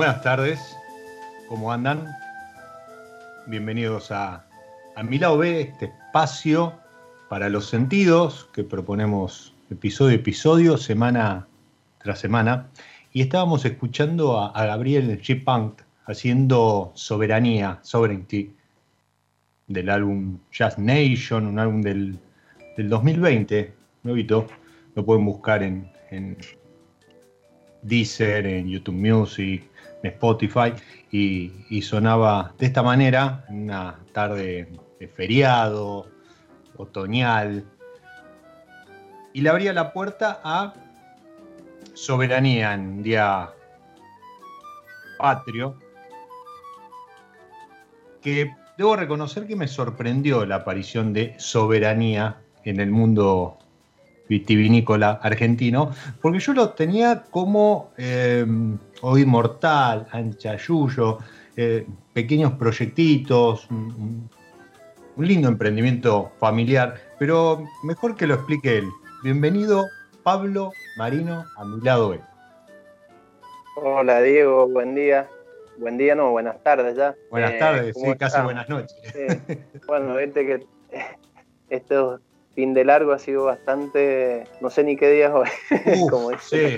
Buenas tardes, ¿cómo andan? Bienvenidos a, a Mi Lado B, este espacio para los sentidos que proponemos episodio a episodio, semana tras semana. Y estábamos escuchando a, Gabriel G. Punk haciendo Soberanía, Sovereignty, del álbum Jazz Nation, un álbum del, del 2020, nuevito. Lo pueden buscar en, en Deezer, en YouTube Music, Spotify y, sonaba de esta manera, una tarde de feriado, otoñal, y le abría la puerta a Soberanía en día patrio, que debo reconocer que me sorprendió la aparición de Soberanía en el mundo vitivinícola argentino, porque yo lo tenía como eh, Hoy Mortal, Anchayuyo, eh, pequeños proyectitos, un, lindo emprendimiento familiar, pero mejor que lo explique él. Bienvenido, Pablo Marino, a mi lado B. Hola Diego, buen día. Buen día, no, buenas tardes ya. Buenas tardes, sí, casi buenas noches. Bueno, viste que estos fin de largo ha sido bastante, no sé ni qué día es hoy. sí,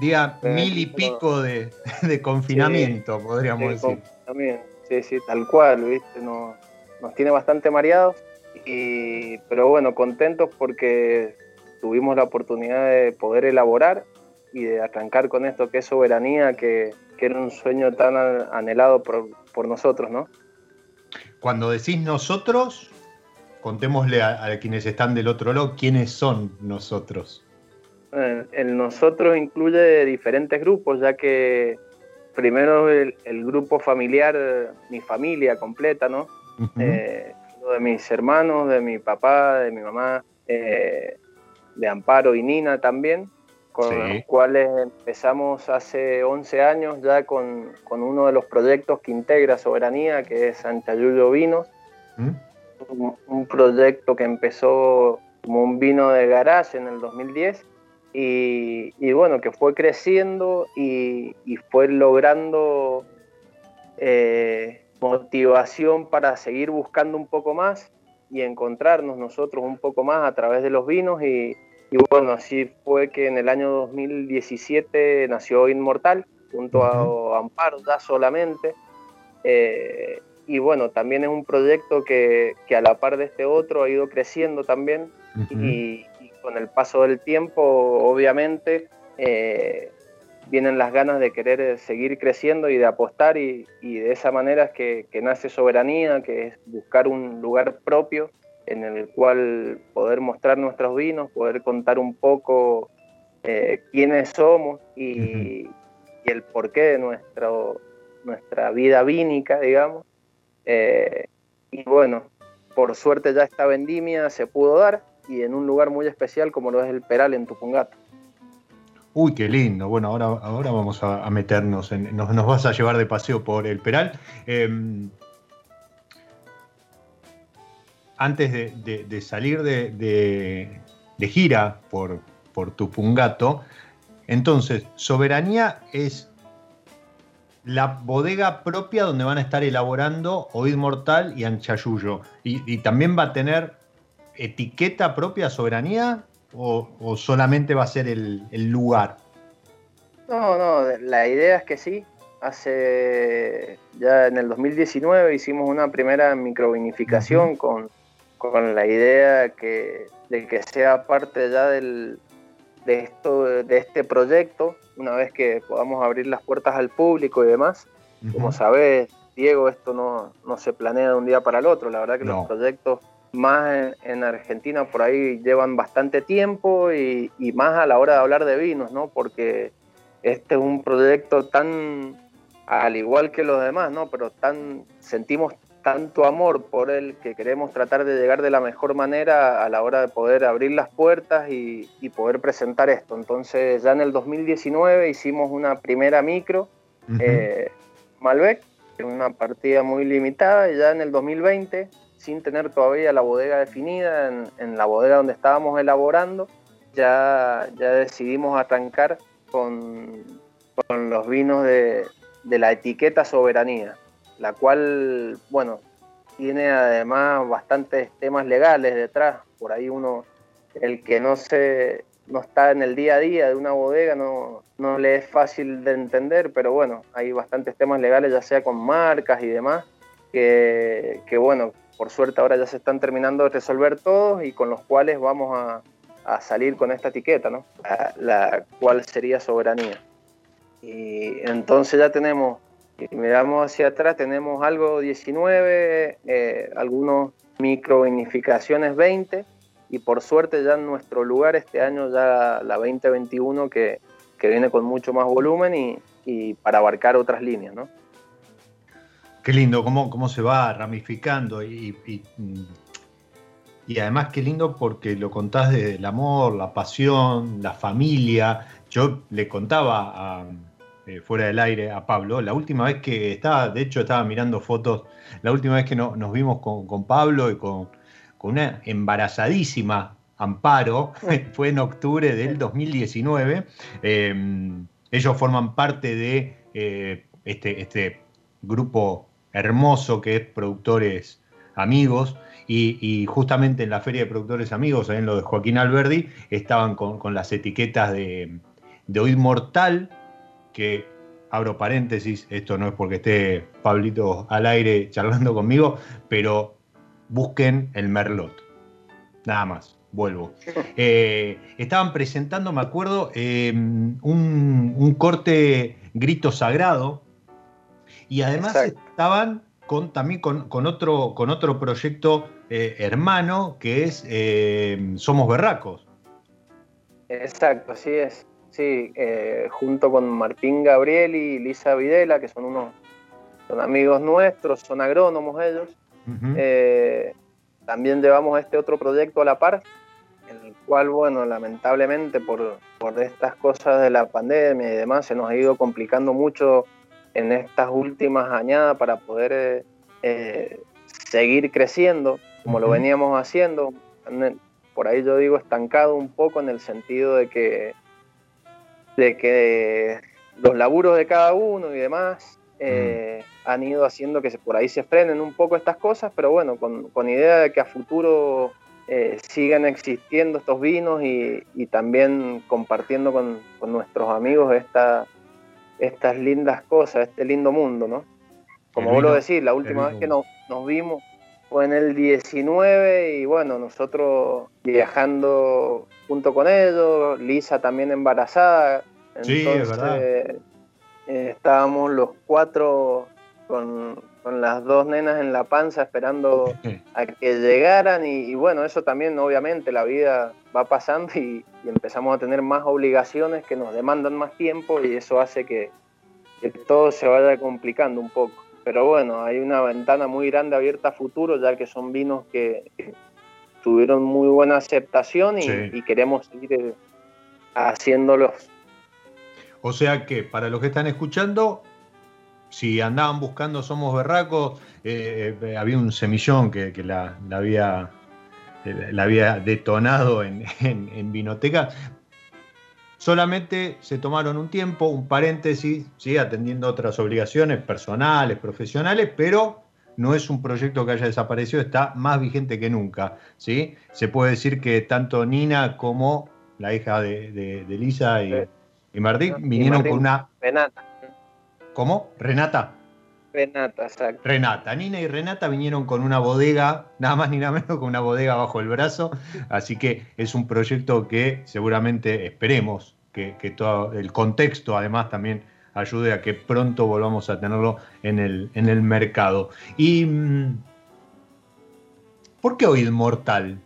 día mil y pico de, confinamiento, podríamos decir. Sí, sí, tal cual, ¿viste? Nos, nos tiene bastante mareados, y, pero bueno, contentos porque tuvimos la oportunidad de poder elaborar y de arrancar con esto que es soberanía, que, que era un sueño tan anhelado por, por nosotros, ¿no? Cuando decís nosotros, contémosle a, quienes están del otro lado quiénes son nosotros. Eh, el nosotros incluye diferentes grupos, ya que primero el, grupo familiar, mi familia completa, ¿no? Eh, de mis hermanos, de mi papá, de mi mamá, eh, de Amparo y Nina también. con los cuales empezamos hace 11 años ya con, uno de los proyectos que integra Soberanía, que es Sanchayuyo Vinos. ¿Mm? Un, proyecto que empezó como un vino de garage en el 2010 y, bueno, que fue creciendo y, fue logrando eh, motivación para seguir buscando un poco más y encontrarnos nosotros un poco más a través de los vinos y, y bueno, así fue que en el año 2017 nació Inmortal, junto a Amparo, ya solamente. Eh, y bueno, también es un proyecto que, que, a la par de este otro ha ido creciendo también. y, con el paso del tiempo, obviamente, eh, vienen las ganas de querer seguir creciendo y de apostar. Y, y de esa manera es que, que nace Soberanía, que es buscar un lugar propio en el cual poder mostrar nuestros vinos, poder contar un poco eh, quiénes somos y, el porqué de nuestro, nuestra vida vínica, digamos. Eh, y bueno, por suerte ya esta vendimia se pudo dar y en un lugar muy especial como lo es el Peral en Tupungato. Uy, qué lindo. Bueno, ahora, ahora vamos a, meternos, en, nos, nos, vas a llevar de paseo por el Peral. Em, antes de, salir de, gira por, por Tupungato, entonces, Soberanía es la bodega propia donde van a estar elaborando Oíd Mortal y Anchayuyo. Y, también va a tener etiqueta propia Soberanía o, solamente va a ser el, lugar? No, no, la idea es que sí. Hace ya en el 2019 hicimos una primera microvinificación con con la idea que, de que sea parte ya del, de, esto, de este proyecto, una vez que podamos abrir las puertas al público y demás. Como sabes, Diego, esto no, no, se planea de un día para el otro. La verdad que los proyectos más en, Argentina por ahí llevan bastante tiempo y, y, más a la hora de hablar de vinos, ¿no? Porque este es un proyecto tan, al igual que los demás, ¿no? Pero tan, sentimos tanto amor por él que queremos tratar de llegar de la mejor manera a la hora de poder abrir las puertas y, poder presentar esto. Entonces ya en el 2019 hicimos una primera micro, eh, Malbec, una partida muy limitada, y ya en el 2020, sin tener todavía la bodega definida, en, la bodega donde estábamos elaborando, ya, ya decidimos arrancar con, con los vinos de, de la etiqueta Soberanía la cual, bueno, tiene además bastantes temas legales detrás. Por ahí uno, el que no se no está en el día a día de una bodega, no, no le es fácil de entender, pero bueno, hay bastantes temas legales, ya sea con marcas y demás, que, que bueno, por suerte ahora ya se están terminando de resolver todos y con los cuales vamos a, a salir con esta etiqueta, ¿no? La, la cual sería soberanía. Y entonces ya tenemos si miramos hacia atrás, tenemos algo 19, eh, algunos microvinificaciones 20, y por suerte ya en nuestro lugar este año ya la 2021 que, que viene con mucho más volumen y, y, para abarcar otras líneas, ¿no? Qué lindo, cómo, cómo se va ramificando y, y, y además qué lindo porque lo contás del amor, la pasión, la familia. Yo le contaba a, eh, fuera del aire a Pablo. La última vez que estaba, de hecho estaba mirando fotos, la última vez que nos vimos con, Pablo y con, una embarazadísima Amparo, fue en octubre del 2019. Em, ellos forman parte de eh, este, este, grupo hermoso que es Productores Amigos. Y, justamente en la Feria de Productores Amigos, en lo de Joaquín Alberdi, estaban con, las etiquetas de, de Oíd Mortal, que abro paréntesis, esto no es porque esté Pablito al aire charlando conmigo, pero busquen el Merlot. Nada más, vuelvo. Eh, estaban presentando, me acuerdo, em, un, corte grito sagrado y además estaban con, también con, otro, con otro proyecto eh, hermano que es em, Somos Berracos. Exacto, así es. Sí, eh, junto con Martín Gabriel y Lisa Videla, que son unos son amigos nuestros, son agrónomos ellos. Eh, también llevamos este otro proyecto a la par, el cual, bueno, lamentablemente por, por estas cosas de la pandemia y demás, se nos ha ido complicando mucho en estas últimas añadas para poder eh, eh, seguir creciendo como lo veníamos haciendo. Por ahí yo digo estancado un poco en el sentido de que, de que los laburos de cada uno y demás eh, han ido haciendo que por ahí se frenen un poco estas cosas, pero bueno, con, con idea de que a futuro eh, sigan existiendo estos vinos y, también compartiendo con, nuestros amigos esta, estas lindas cosas, este lindo mundo, ¿no? Como vos lo decís, la última vez que nos, nos vimos fue en el 19 y bueno, nosotros viajando junto con ellos, Lisa también embarazada. sí, es verdad. Eh, estábamos los cuatro con, con las dos nenas en la panza esperando a que llegaran y, bueno, eso también obviamente la vida va pasando y, empezamos a tener más obligaciones que nos demandan más tiempo y eso hace que, todo se vaya complicando un poco. Pero bueno, hay una ventana muy grande abierta a futuro ya que son vinos que, tuvieron muy buena aceptación y, queremos seguir eh, haciéndolos. O sea que para los que están escuchando, si andaban buscando Somos Berracos, eh, eh, había un semillón que, la, había, la había detonado en, Vinoteca. Solamente se tomaron un tiempo, un paréntesis, ¿sí? atendiendo otras obligaciones personales, profesionales, pero no es un proyecto que haya desaparecido, está más vigente que nunca. ¿sí? Se puede decir que tanto Nina como la hija de, Lisa y, Martín vinieron con una... ¿Cómo? Renata. Renata, exacto. Renata. Nina y Renata vinieron con una bodega, nada más ni nada menos con una bodega bajo el brazo. Así que es un proyecto que seguramente esperemos que, todo el contexto además también ayude a que pronto volvamos a tenerlo en el, en el mercado. ¿Y mm, por qué hoy Mortal?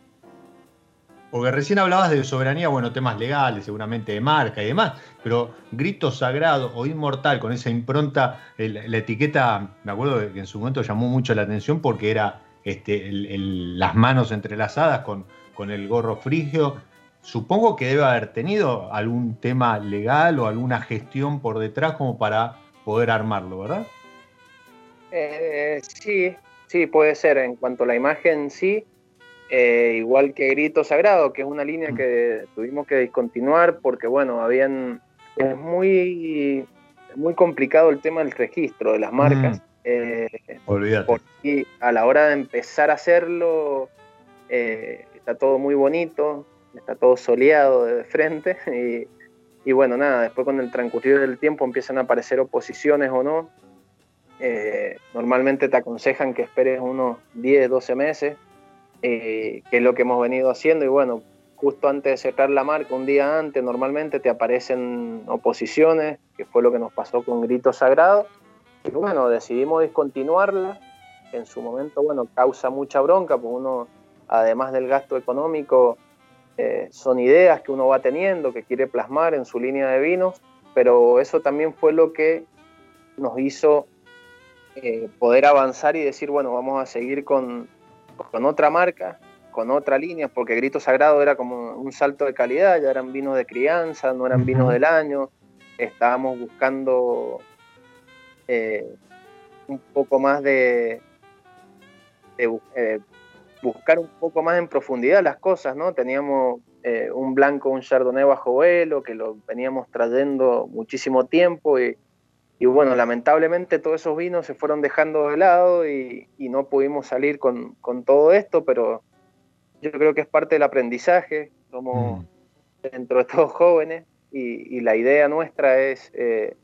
Porque recién hablabas de soberanía, bueno, temas legales, seguramente de marca y demás, pero grito sagrado o inmortal con esa impronta, la etiqueta, me acuerdo que en su momento llamó mucho la atención porque era este, las manos entrelazadas con, con el gorro frigio. Supongo que debe haber tenido algún tema legal o alguna gestión por detrás como para poder armarlo, ¿verdad? Eh, sí, sí, puede ser. En cuanto a la imagen, sí eh, igual que Grito Sagrado, que es una línea que tuvimos que discontinuar porque, bueno, habían. Es muy, muy complicado el tema del registro de las marcas. Mm. Eh, Olvídate. Porque a la hora de empezar a hacerlo, eh, está todo muy bonito, está todo soleado de frente. Y, y, bueno, nada, después con el transcurrir del tiempo empiezan a aparecer oposiciones o no. normalmente te aconsejan que esperes unos 10, 12 meses eh, que es lo que hemos venido haciendo. Y bueno, justo antes de cerrar la marca, un día antes, normalmente te aparecen oposiciones, que fue lo que nos pasó con Grito Sagrado. Y bueno, decidimos discontinuarla. En su momento, bueno, causa mucha bronca, porque uno, además del gasto económico, eh, son ideas que uno va teniendo, que quiere plasmar en su línea de vinos, pero eso también fue lo que nos hizo eh, poder avanzar y decir, bueno, vamos a seguir con, con otra marca, con otra línea, porque Grito Sagrado era como un salto de calidad, ya eran vinos de crianza, no eran vinos del año, estábamos buscando eh, un poco más de, eh, buscar un poco más en profundidad las cosas, ¿no? Teníamos eh, un blanco, un chardonnay bajo vuelo, que lo veníamos trayendo muchísimo tiempo y y bueno, lamentablemente todos esos vinos se fueron dejando de lado y, no pudimos salir con, todo esto, pero yo creo que es parte del aprendizaje, somos mm. dentro de todos jóvenes y, la idea nuestra es, eh,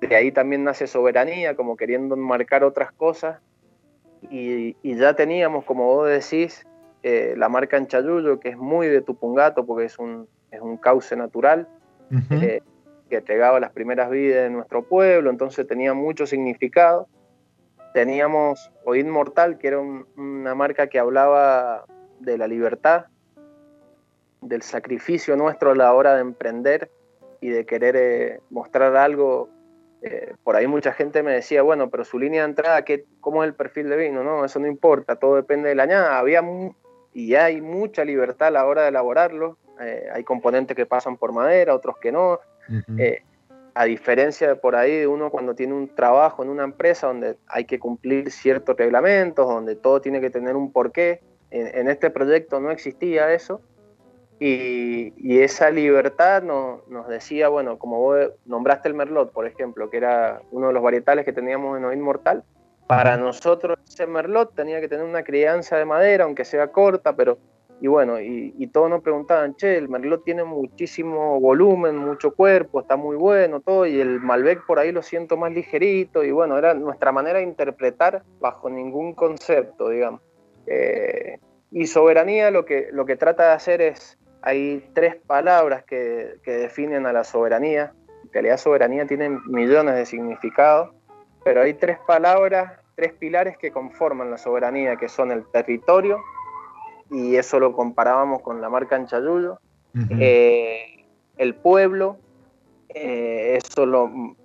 de ahí también nace soberanía, como queriendo marcar otras cosas y, ya teníamos, como vos decís, eh, la marca en Chayuyo, que es muy de Tupungato porque es un, es un cauce natural que entregaba las primeras vidas de nuestro pueblo, entonces tenía mucho significado. Teníamos Oíd Mortal, que era una marca que hablaba de la libertad, del sacrificio nuestro a la hora de emprender y de querer eh, mostrar algo. Eh, por ahí mucha gente me decía, bueno, pero su línea de entrada, ¿qué, ¿cómo es el perfil de vino? No, eso no importa, todo depende de la añada. Había y hay mucha libertad a la hora de elaborarlo. Eh, hay componentes que pasan por madera, otros que no. Eh, a diferencia de por ahí de uno cuando tiene un trabajo en una empresa donde hay que cumplir ciertos reglamentos, donde todo tiene que tener un porqué, en, este proyecto no existía eso. Y, esa libertad nos decía, bueno, como vos nombraste el Merlot, por ejemplo, que era uno de los varietales que teníamos en Oíd Mortal, para nosotros ese Merlot tenía que tener una crianza de madera, aunque sea corta, pero y bueno, y, todos nos preguntaban, che, el Merlot tiene muchísimo volumen, mucho cuerpo, está muy bueno, todo, y el Malbec por ahí lo siento más ligerito, y bueno, era nuestra manera de interpretar bajo ningún concepto, digamos. Eh, y soberanía lo que, lo que trata de hacer es, hay tres palabras que, que definen a la soberanía, en realidad soberanía tiene millones de significados, pero hay tres palabras, tres pilares que conforman la soberanía, que son el territorio, y eso lo comparábamos con la marca Anchayuyo. Eh, el pueblo, eh, eso lo,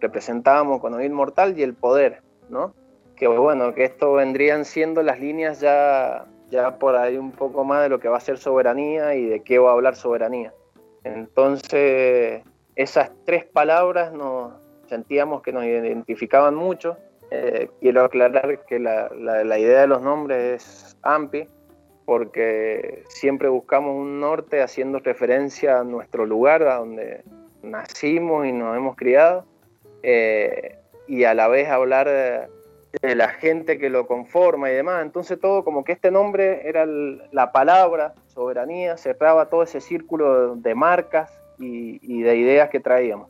representábamos con Oíd Mortal y el poder, ¿no? Que bueno, que esto vendrían siendo las líneas ya, ya por ahí un poco más de lo que va a ser soberanía y de qué va a hablar soberanía. Entonces, esas tres palabras nos sentíamos que nos identificaban mucho. Eh, quiero aclarar que la, la idea de los nombres es AMPI, porque siempre buscamos un norte haciendo referencia a nuestro lugar, a donde nacimos y nos hemos criado, eh, y a la vez hablar de, la gente que lo conforma y demás. Entonces todo como que este nombre era la palabra, soberanía, cerraba todo ese círculo de marcas y, de ideas que traíamos.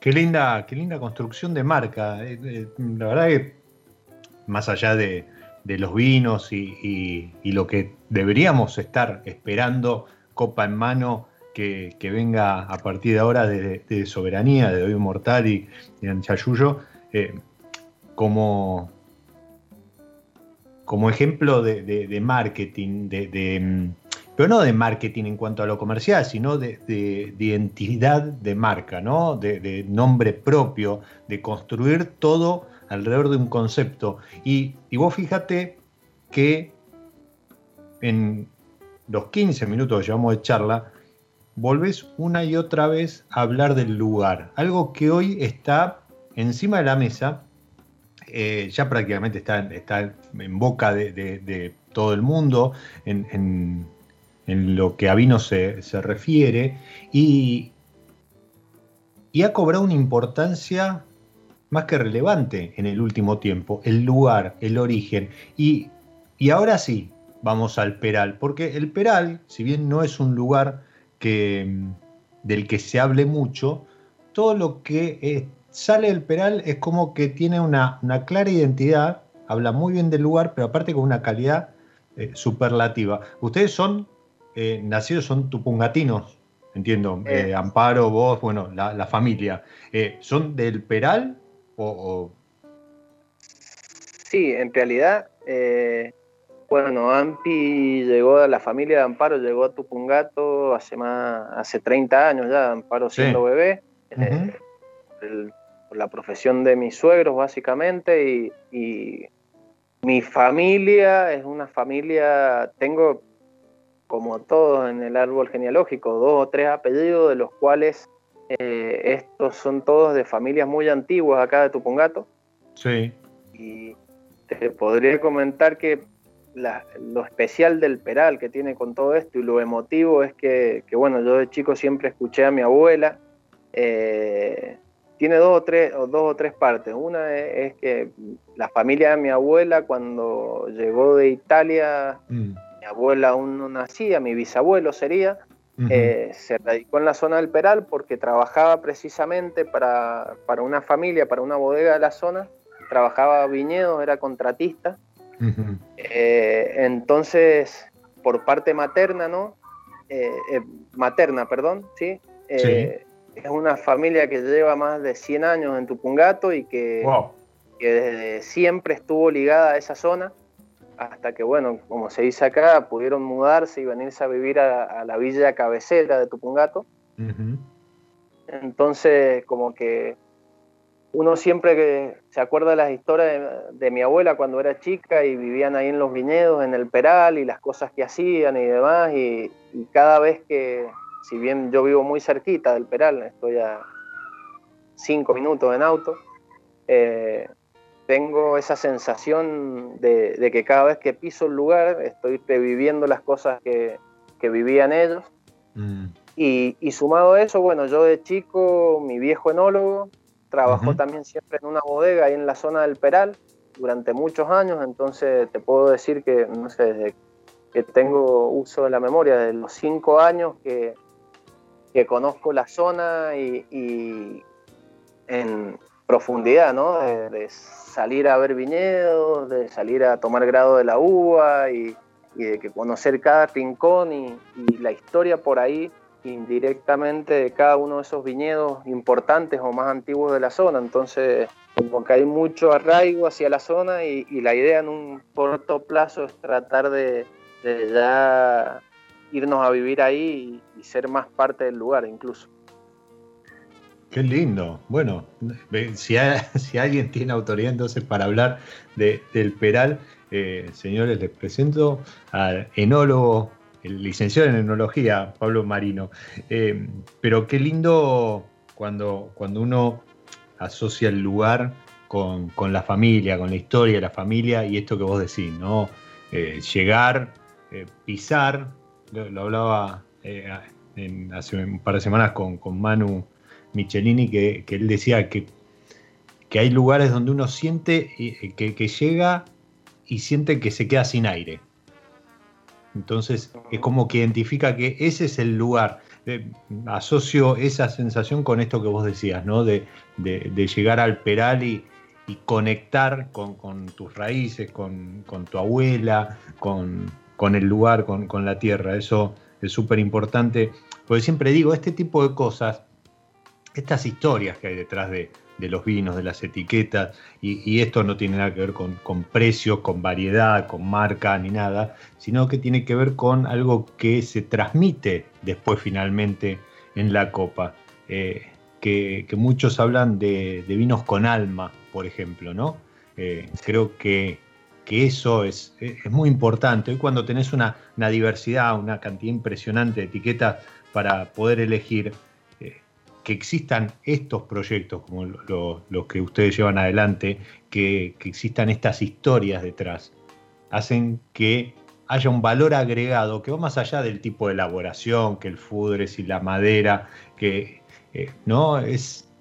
Qué linda, qué linda construcción de marca. Eh, eh, la verdad que más allá de, de los vinos y, lo que deberíamos estar esperando, copa en mano, que, venga a partir de ahora de, Soberanía, de Hoy Mortal y de Anchayuyo, eh, como, como ejemplo de, marketing, de, pero no de marketing en cuanto a lo comercial, sino de, identidad de marca, ¿no? de, nombre propio, de construir todo alrededor de un concepto. Y, vos fíjate que en los 15 minutos que llevamos de charla, volvés una y otra vez a hablar del lugar. Algo que hoy está encima de la mesa, eh, ya prácticamente está, está en boca de, todo el mundo, en, lo que a vino se, se refiere, y, y ha cobrado una importancia más que relevante en el último tiempo, el lugar, el origen. Y, y ahora sí, vamos al Peral, porque el Peral, si bien no es un lugar que, del que se hable mucho, todo lo que eh, sale del Peral es como que tiene una, clara identidad, habla muy bien del lugar, pero aparte con una calidad eh, superlativa. Ustedes son eh, nacidos, son tupungatinos, entiendo, Amparo, vos, bueno, la, la familia. ¿Son del Peral Sí, en realidad, eh, bueno, Ampi llegó a la familia de Amparo, llegó a Tupungato hace más, hace 30 años ya, Amparo siendo bebé, eh, por la profesión de mis suegros básicamente, y, mi familia es una familia, tengo como todos en el árbol genealógico, dos o tres apellidos, de los cuales eh, estos son todos de familias muy antiguas acá de Tupungato. Sí. Y te podría comentar que lo especial del Peral que tiene con todo esto y lo emotivo es que, bueno, yo de chico siempre escuché a mi abuela. Eh, tiene dos o, tres, dos o tres partes. Una es, que la familia de mi abuela cuando llegó de Italia, mm. mi abuela aún no nacía, mi bisabuelo sería, eh, se radicó en la zona del Peral porque trabajaba precisamente para, una familia, para una bodega de la zona, trabajaba viñedos, era contratista. Eh, entonces, por parte materna, ¿no? Eh, materna, perdón, ¿sí? Es una familia que lleva más de 100 años en Tupungato y que, que desde siempre estuvo ligada a esa zona hasta que, bueno, como se dice acá, pudieron mudarse y venirse a vivir a, la villa cabecera de Tupungato. Entonces, como que uno siempre que se acuerda de las historias de, mi abuela cuando era chica y vivían ahí en los viñedos, en el Peral y las cosas que hacían y demás. Y, cada vez que, si bien yo vivo muy cerquita del Peral, estoy a cinco minutos en auto, eh, tengo esa sensación de, que cada vez que piso el lugar estoy reviviendo las cosas que, vivían ellos. Mm. Y, y, sumado a eso, bueno, yo de chico, mi viejo enólogo, Trabajó también siempre en una bodega ahí en la zona del Peral durante muchos años, entonces te puedo decir que, no sé, desde que tengo uso de la memoria, de los cinco años que, que conozco la zona y, en profundidad, ¿no? De, salir a ver viñedos, de salir a tomar grado de la uva y, de que conocer cada rincón y, la historia por ahí indirectamente de cada uno de esos viñedos importantes o más antiguos de la zona. Entonces, como que hay mucho arraigo hacia la zona y, la idea en un corto plazo es tratar de, ya irnos a vivir ahí y, ser más parte del lugar incluso. Qué lindo. Bueno, si, si alguien tiene autoridad entonces para hablar del Peral, eh, señores, les presento al enólogo el licenciado en enología, Pablo Marino. Eh, pero qué lindo cuando, cuando uno asocia el lugar con, la familia, con la historia de la familia y esto que vos decís, ¿no? Eh, llegar, pisar, lo, hablaba hace un par de semanas con, Manu Michelini, que, él decía que, que, hay lugares donde uno siente que, que llega y siente que se queda sin aire. Entonces es como que identifica que ese es el lugar. Eh, asocio esa sensación con esto que vos decías, ¿no? De, llegar al Peral y, conectar con, tus raíces, con, tu abuela, con, el lugar, con, la tierra. Eso es súper importante. Porque siempre digo, este tipo de cosas, estas historias que hay detrás de, de los vinos, de las etiquetas, y, esto no tiene nada que ver con, con, con variedad, con marca, ni nada, sino que tiene que ver con algo que se transmite después finalmente en la copa. Eh, que, muchos hablan de, vinos con alma, por ejemplo, ¿no? Eh, creo que, eso es, es, muy importante. Hoy cuando tenés una, una diversidad, una cantidad impresionante de etiquetas para poder elegir, que existan estos proyectos como los que ustedes llevan adelante, que, existan estas historias detrás, hacen que haya un valor agregado que va más allá del tipo de elaboración, que el fudres y la madera, que eh, no es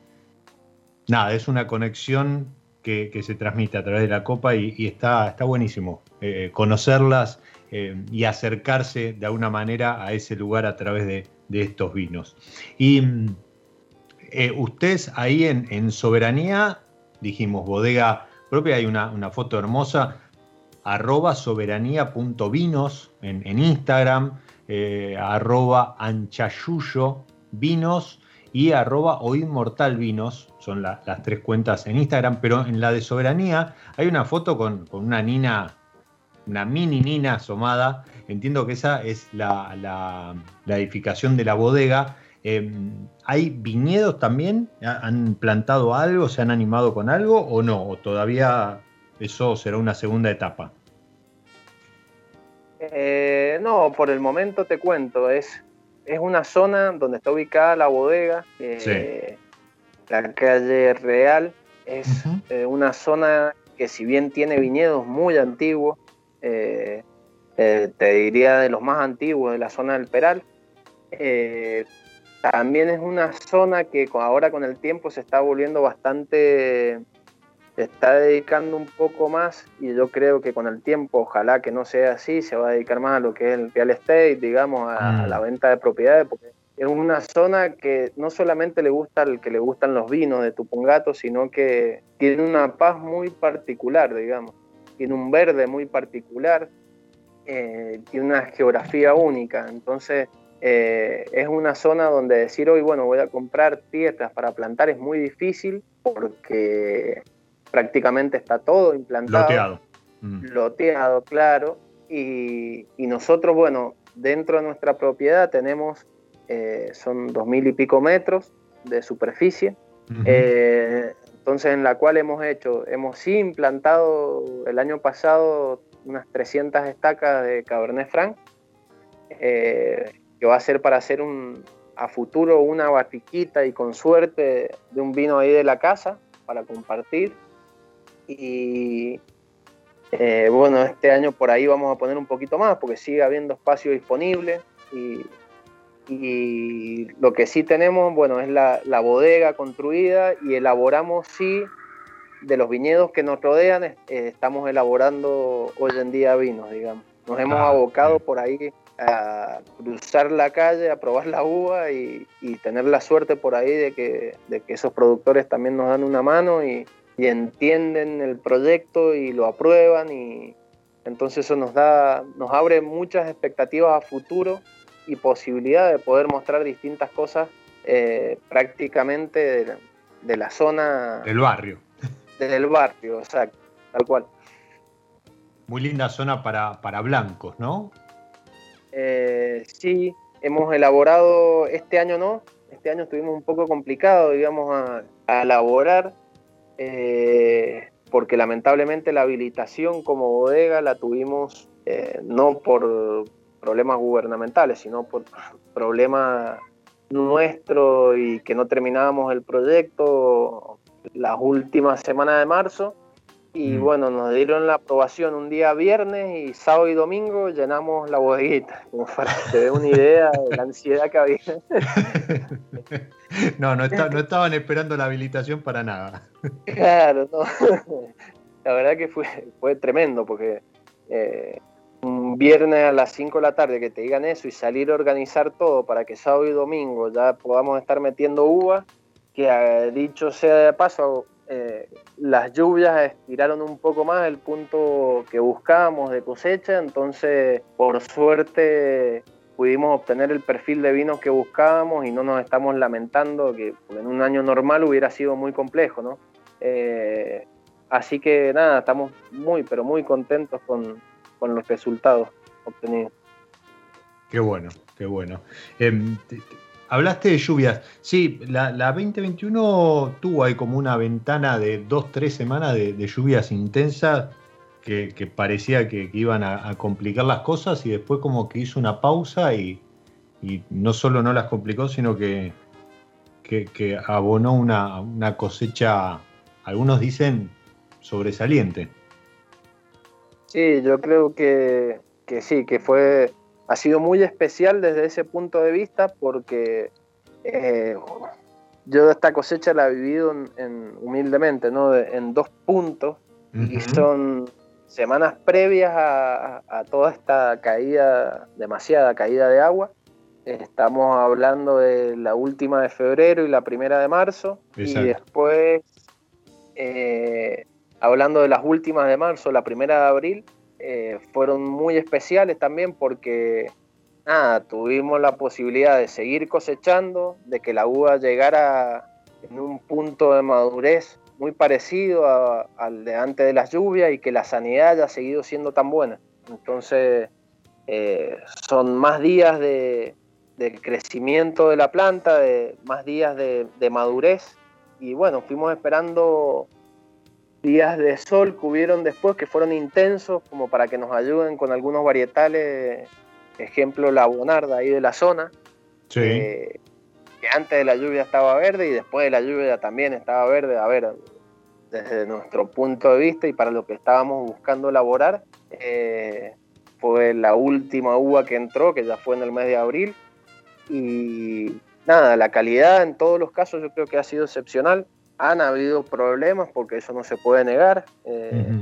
nada, es una conexión que, se transmite a través de la copa y, está, está buenísimo eh, conocerlas eh, y acercarse de alguna manera a ese lugar a través de, de estos vinos. Y mm, eh, ustedes ahí en, Soberanía, dijimos bodega propia, hay una, foto hermosa, arroba soberanía.vinos en, en Instagram, eh, arroba anchayuyo vinos y arroba o son las tres cuentas en Instagram, pero en la de Soberanía hay una foto con, una nina, una mini nina asomada, entiendo que esa es la edificación de la bodega, Em, ¿Hay viñedos también? ¿Han plantado algo? ¿Se han animado con algo o no? ¿O todavía eso será una segunda etapa? Eh, no, por el momento te cuento, es, es una zona donde está ubicada la bodega, eh, la calle Real, es eh, una zona que si bien tiene viñedos muy antiguos, te diría de los más antiguos de la zona del Peral, también es una zona que ahora con el tiempo se está volviendo bastante, está dedicando un poco más y yo creo que con el tiempo, ojalá que no sea así, se va a dedicar más a lo que es el real estate, digamos, a, la mm. venta de propiedades, porque es una zona que no solamente le gusta al que le gustan los vinos de Tupungato, sino que tiene una paz muy particular, digamos, tiene un verde muy particular, eh, tiene una geografía única, entonces eh, es una zona donde decir hoy, bueno, voy a comprar tierras para plantar es muy difícil porque prácticamente está todo implantado. Loteado. Mm. Loteado, claro. Y, nosotros, bueno, dentro de nuestra propiedad tenemos, eh, son dos mil y pico metros de superficie. Eh, entonces en la cual hemos hecho, hemos sí implantado el año pasado unas 300 estacas de Cabernet Franc, eh, que va a ser para hacer un, a futuro una batiquita y con suerte de un vino ahí de la casa para compartir. Y eh, bueno, este año por ahí vamos a poner un poquito más porque sigue habiendo espacio disponible. Y, lo que sí tenemos, bueno, es la, bodega construida y elaboramos sí de los viñedos que nos rodean, eh, estamos elaborando hoy en día vinos, digamos. Nos hemos ah, abocado por ahí a cruzar la calle, a probar la uva y, tener la suerte por ahí de que, de que, esos productores también nos dan una mano y, entienden el proyecto y lo aprueban y entonces eso nos da, nos abre muchas expectativas a futuro y posibilidad de poder mostrar distintas cosas eh, prácticamente de, la zona del barrio. Del barrio, exacto, tal cual. Muy linda zona para, para blancos, ¿no? Eh, sí, hemos elaborado, este año no, este año estuvimos un poco complicado, digamos, a, elaborar, eh, porque lamentablemente la habilitación como bodega la tuvimos eh, no por problemas gubernamentales, sino por problemas nuestros y que no terminábamos el proyecto las últimas semanas de marzo y mm. bueno, nos dieron la aprobación un día viernes y sábado y domingo llenamos la bodeguita, como para que se dé una idea de la ansiedad que había. no, no, estaban esperando la habilitación para nada. claro, no. La verdad que fue, fue tremendo porque eh, un viernes a las 5 de la tarde que te digan eso y salir a organizar todo para que sábado y domingo ya podamos estar metiendo uvas, que eh, dicho sea de paso, eh, las lluvias estiraron un poco más el punto que buscábamos de cosecha, entonces por suerte pudimos obtener el perfil de vinos que buscábamos y no nos estamos lamentando, que en un año normal hubiera sido muy complejo, ¿no? Eh, así que nada, estamos muy, pero muy contentos con, los resultados obtenidos. Qué bueno, qué bueno. Em, Hablaste de lluvias. Sí, la, 2021 tuvo ahí como una ventana de dos, tres semanas de, lluvias intensas que, parecía que, iban a, complicar las cosas y después como que hizo una pausa y, no solo no las complicó, sino que, que abonó una, cosecha, algunos dicen, sobresaliente. Sí, yo creo que, que sí, que fue ha sido muy especial desde ese punto de vista porque eh, yo esta cosecha la he vivido en, humildemente, ¿no? en dos puntos y son semanas previas a, toda esta caída, demasiada caída de agua. Estamos hablando de la última de febrero y la primera de marzo. Y después, eh, hablando de las últimas de marzo, la primera de abril, eh, fueron muy especiales también porque tuvimos la posibilidad de seguir cosechando, de que la uva llegara en un punto de madurez muy parecido al de antes de las lluvias y que la sanidad haya seguido siendo tan buena. Entonces, eh, son más días de, crecimiento de la planta, de, más días de, de madurez. Y bueno, fuimos esperando días de sol que hubieron después que fueron intensos como para que nos ayuden con algunos varietales, ejemplo la bonarda ahí de la zona, que antes de la lluvia estaba verde y después de la lluvia también estaba verde, a ver, desde nuestro punto de vista y para lo que estábamos buscando elaborar, eh, fue la última uva que entró, que ya fue en el mes de abril, y nada, la calidad en todos los casos yo creo que ha sido excepcional han habido problemas porque eso no se puede negar. Eh,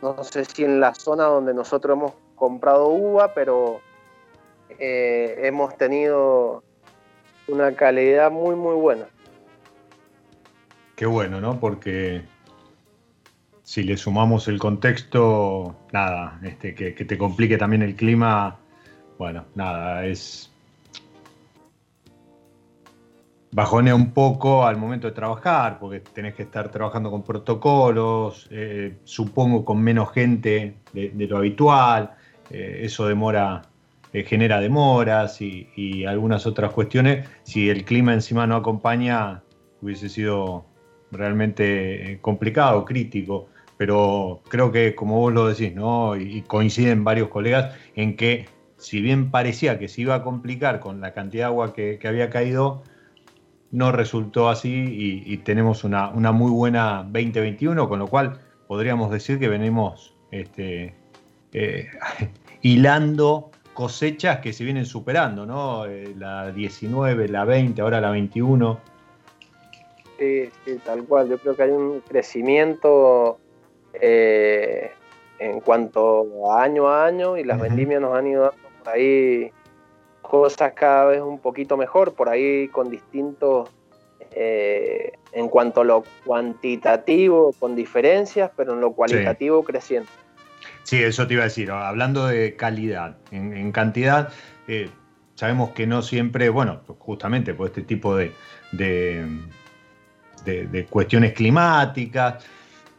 no sé si en la zona donde nosotros hemos comprado uva, pero eh, hemos tenido una calidad muy, muy buena. Qué bueno, ¿no? Porque si le sumamos el contexto, nada, este, que, que te complique también el clima, bueno, nada, es bajonea un poco al momento de trabajar, porque tenés que estar trabajando con protocolos, eh, supongo con menos gente de, lo habitual, eh, eso demora, eh, genera demoras y, algunas otras cuestiones. Si el clima encima no acompaña, hubiese sido realmente complicado, crítico, pero creo que como vos lo decís, ¿no? Y coinciden varios colegas en que si bien parecía que se iba a complicar con la cantidad de agua que, había caído, no resultó así y, tenemos una, muy buena 2021, con lo cual podríamos decir que venimos este, eh, hilando cosechas que se vienen superando, ¿no? Eh, la 19, la 20, ahora la 21. Sí, sí, tal cual. Yo creo que hay un crecimiento eh, en cuanto a año a año y las vendimias nos han ido dando por ahí cosas cada vez un poquito mejor, por ahí con distintos, eh, en cuanto a lo cuantitativo, con diferencias, pero en lo cualitativo creciendo. Sí, eso te iba a decir, hablando de calidad, en, cantidad, eh, sabemos que no siempre, bueno, justamente por este tipo de, de, cuestiones climáticas,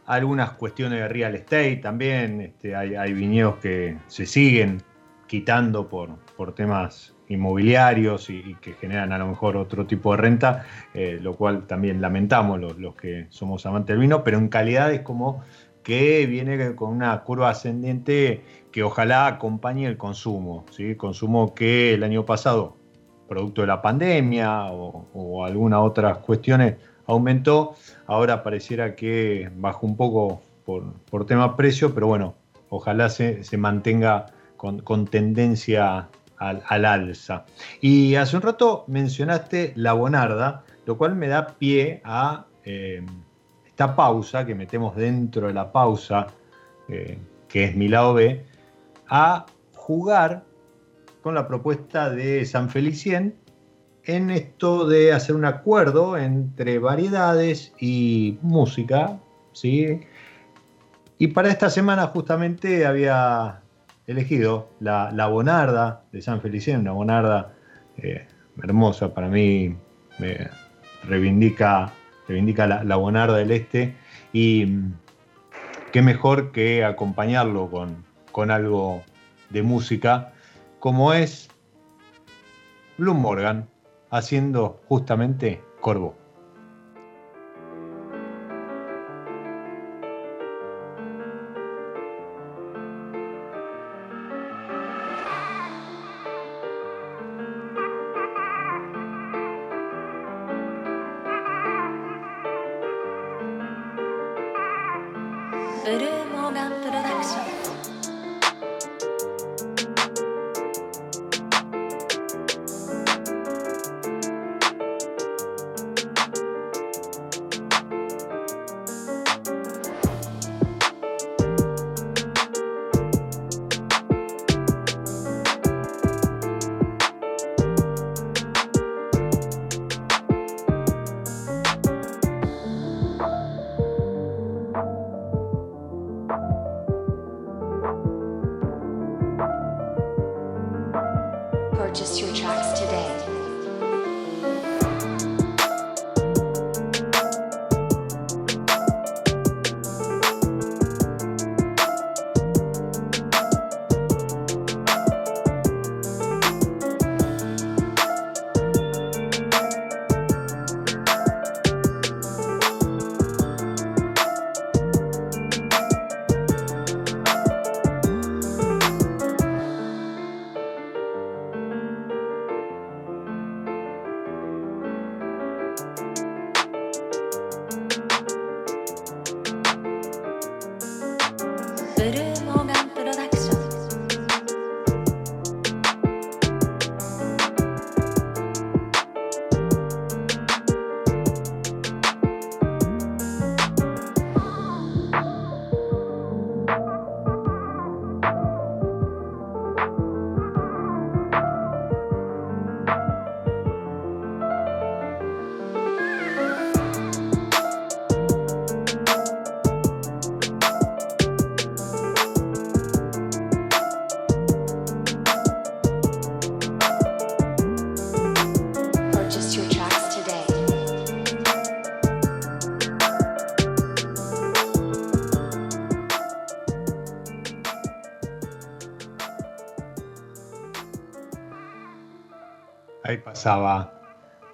algunas cuestiones de real estate también, este, hay, hay viñedos que se siguen quitando por, por temas inmobiliarios y, que generan a lo mejor otro tipo de renta, eh, lo cual también lamentamos los, que somos amantes del vino, pero en calidad es como que viene con una curva ascendiente que ojalá acompañe el consumo, ¿sí? consumo que el año pasado, producto de la pandemia o, o algunas otras cuestiones, aumentó, ahora pareciera que bajó un poco por, por tema precio, pero bueno, ojalá se, se mantenga con, tendencia al, alza. Y hace un rato mencionaste la bonarda, lo cual me da pie a eh, esta pausa que metemos dentro de la pausa, eh, que es mi lado B, a jugar con la propuesta de San Felicien en esto de hacer un acuerdo entre variedades y música, ¿sí? Y para esta semana justamente había elegido la, Bonarda de San Felicien, una Bonarda eh, hermosa para mí, me reivindica, reivindica la, Bonarda del Este y mm, qué mejor que acompañarlo con, con algo de música como es Bloom Morgan haciendo justamente Corvo.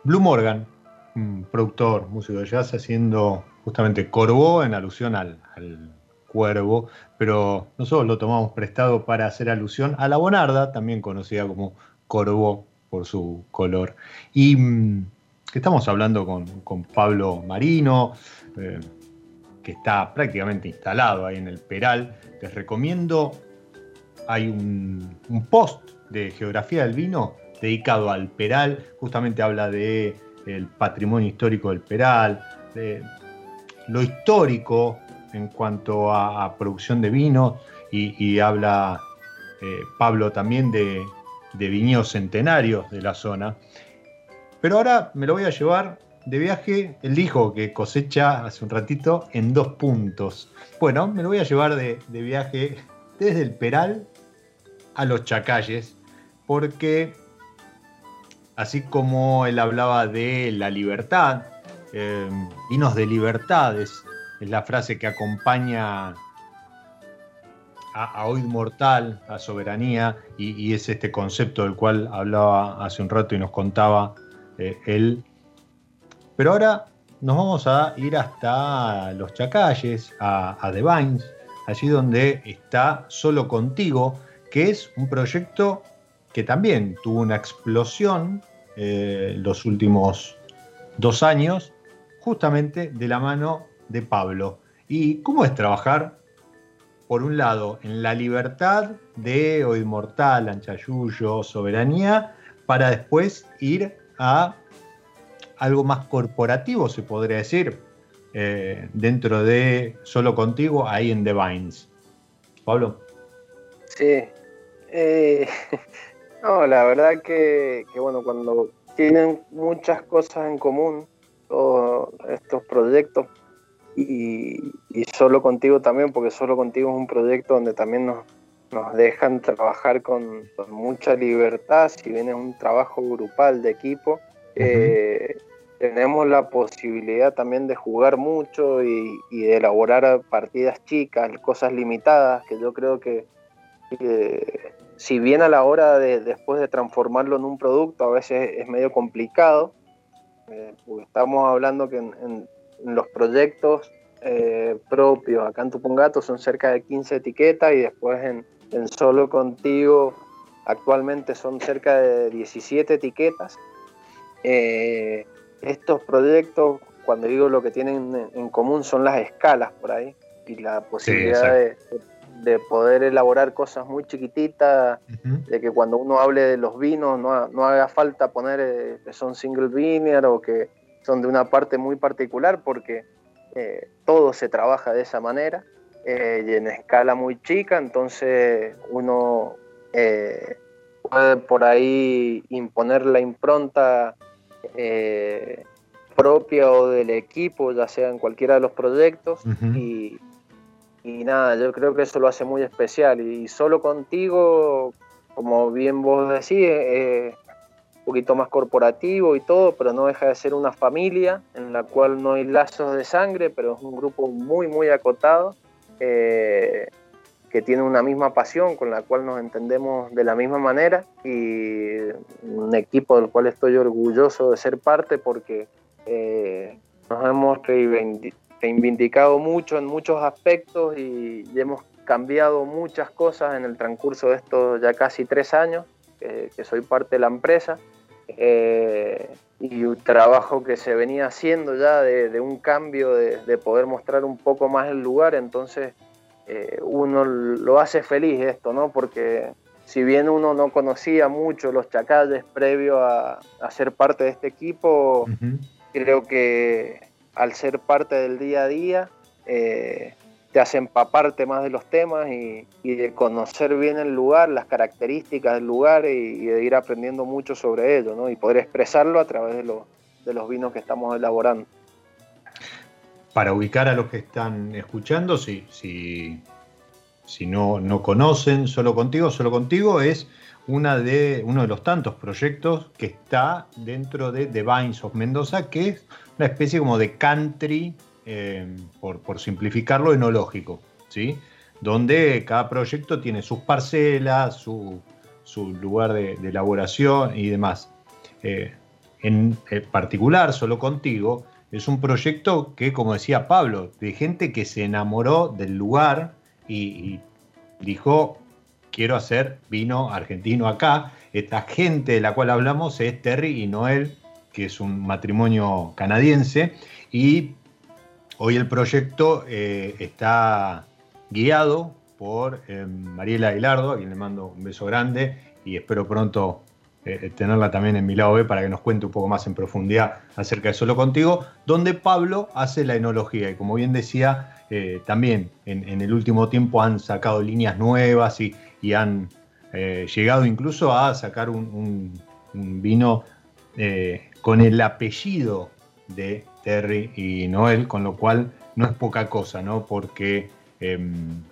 Blue Morgan, un productor, músico de jazz, haciendo justamente Corvo en alusión al, cuervo, pero nosotros lo tomamos prestado para hacer alusión a la bonarda, también conocida como Corvo por su color. Y mm, estamos hablando con, Pablo Marino, eh, que está prácticamente instalado ahí en el Peral. Les recomiendo, hay un, post de geografía del vino dedicado al Peral, justamente habla de el patrimonio histórico del Peral, de lo histórico en cuanto a, producción de vino y, habla eh, Pablo también de, de viñedos centenarios de la zona. Pero ahora me lo voy a llevar de viaje, él dijo que cosecha hace un ratito en dos puntos. Bueno, me lo voy a llevar de, viaje desde el Peral a los Chacalles, porque así como él hablaba de la libertad, eh, vinos de libertades, es la frase que acompaña a, Hoy Mortal, a Soberanía, y, es este concepto del cual hablaba hace un rato y nos contaba eh, él. Pero ahora nos vamos a ir hasta los Chacalles, a, The Vines, allí donde está Solo Contigo, que es un proyecto que también tuvo una explosión eh, los últimos dos años, justamente de la mano de Pablo. ¿Y cómo es trabajar, por un lado, en la libertad de O Inmortal, Anchayuyo, Soberanía, para después ir a algo más corporativo, se podría decir, eh, dentro de Solo Contigo, ahí en The Vines. Pablo. Sí. Eh, no, la verdad que, bueno, cuando tienen muchas cosas en común, todos estos proyectos, y, Solo Contigo también, porque Solo Contigo es un proyecto donde también nos, nos dejan trabajar con, mucha libertad, si bien es un trabajo grupal de equipo, tenemos la posibilidad también de jugar mucho y, de elaborar partidas chicas, cosas limitadas, que yo creo que, si bien a la hora de después de transformarlo en un producto a veces es medio complicado, eh, porque estamos hablando que en, los proyectos eh, propios acá en Tupungato son cerca de 15 etiquetas y después en, en Solo Contigo actualmente son cerca de 17 etiquetas. Eh, estos proyectos, cuando digo lo que tienen en común, son las escalas por ahí y la posibilidad de, poder elaborar cosas muy chiquititas, de que cuando uno hable de los vinos no, no haga falta poner eh, que son single vineyard o que son de una parte muy particular, porque eh, todo se trabaja de esa manera eh, y en escala muy chica, entonces uno puede por ahí imponer la impronta propia o del equipo, ya sea en cualquiera de los proyectos. y, nada, yo creo que eso lo hace muy especial. Y solo contigo, como bien vos decís, es un poquito más corporativo y todo, pero no deja de ser una familia en la cual no hay lazos de sangre, pero es un grupo muy, muy acotado. Eh, que tiene una misma pasión, con la cual nos entendemos de la misma manera y un equipo del cual estoy orgulloso de ser parte porque eh, nos hemos reivindicado mucho en muchos aspectos y, hemos cambiado muchas cosas en el transcurso de estos ya casi tres años que soy parte de la empresa. Eh, y un trabajo que se venía haciendo ya de, un cambio, de, de, poder mostrar un poco más el lugar, entonces eh, uno lo hace feliz esto, ¿no? Porque si bien uno no conocía mucho los chacalles previo a, ser parte de este equipo, creo que al ser parte del día a día, eh, te hace empaparte más de los temas y, de conocer bien el lugar, las características del lugar y, de ir aprendiendo mucho sobre ello, ¿no? Y poder expresarlo a través de, los vinos que estamos elaborando para ubicar a los que están escuchando, si no, no conocen Solo Contigo, Solo Contigo es una de, uno de los tantos proyectos que está dentro de The Vines of Mendoza, que es una especie como de country, eh, por, simplificarlo, enológico, ¿sí? donde cada proyecto tiene sus parcelas, su, lugar de, elaboración y demás. Eh, en particular, solo contigo, es un proyecto que, como decía Pablo, de gente que se enamoró del lugar y, dijo, quiero hacer vino argentino acá. Esta gente de la cual hablamos es Terry y Noel, que es un matrimonio canadiense. Y hoy el proyecto eh, está guiado por eh, Mariela Aguilardo, a quien le mando un beso grande y espero pronto eh, tenerla también en mi lado B para que nos cuente un poco más en profundidad acerca de Solo Contigo, donde Pablo hace la enología y como bien decía, eh, también en, el último tiempo han sacado líneas nuevas y, han eh, llegado incluso a sacar un, vino con el apellido de Terry y Noel, con lo cual no es poca cosa, ¿no? Porque em,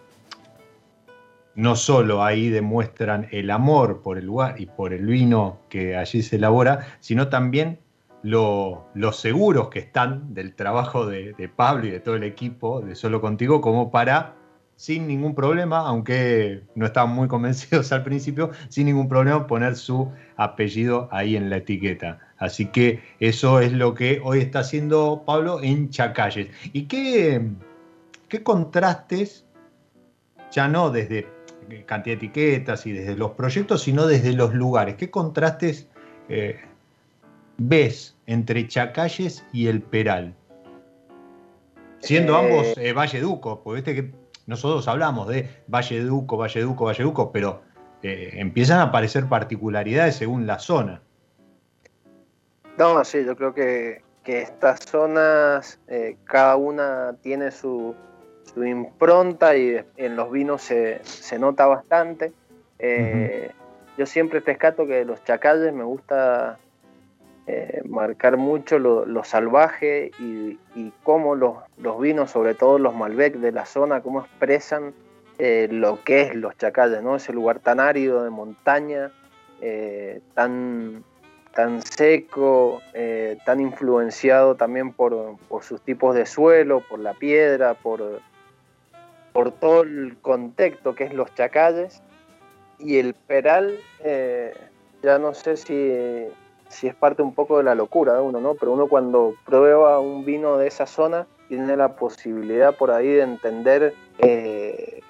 no solo ahí demuestran el amor por el lugar y por el vino que allí se elabora, sino también lo, seguros que están del trabajo de, Pablo y de todo el equipo de Solo Contigo como para, sin ningún problema, aunque no estaban muy convencidos al principio, sin ningún problema poner su apellido ahí en la etiqueta. Así que eso es lo que hoy está haciendo Pablo en Chacalles. ¿Y qué, qué contrastes, ya no desde cantidad de etiquetas y desde los proyectos, sino desde los lugares. ¿Qué contrastes eh, ves entre Chacalles y el Peral? Siendo eh, ambos eh, Valle Duco, porque viste que nosotros hablamos de Valle Duco, Valle Duco, Valle Duco, pero empiezan a aparecer particularidades según la zona. No, sí, yo creo que, que estas zonas, cada una tiene su, su impronta y en los vinos se, nota bastante. Eh, yo siempre rescato que los chacalles me gusta eh, marcar mucho lo, salvaje y, cómo los, vinos, sobre todo los Malbec de la zona, cómo expresan eh, lo que es los chacalles, ¿no? ese lugar tan árido de montaña, tan, tan seco, tan influenciado también por, por, sus tipos de suelo, por la piedra, por, por todo el contexto que es los chacalles y el peral, eh, ya no sé si, es parte un poco de la locura de uno, ¿no? Pero uno cuando prueba un vino de esa zona tiene la posibilidad por ahí de entender eh,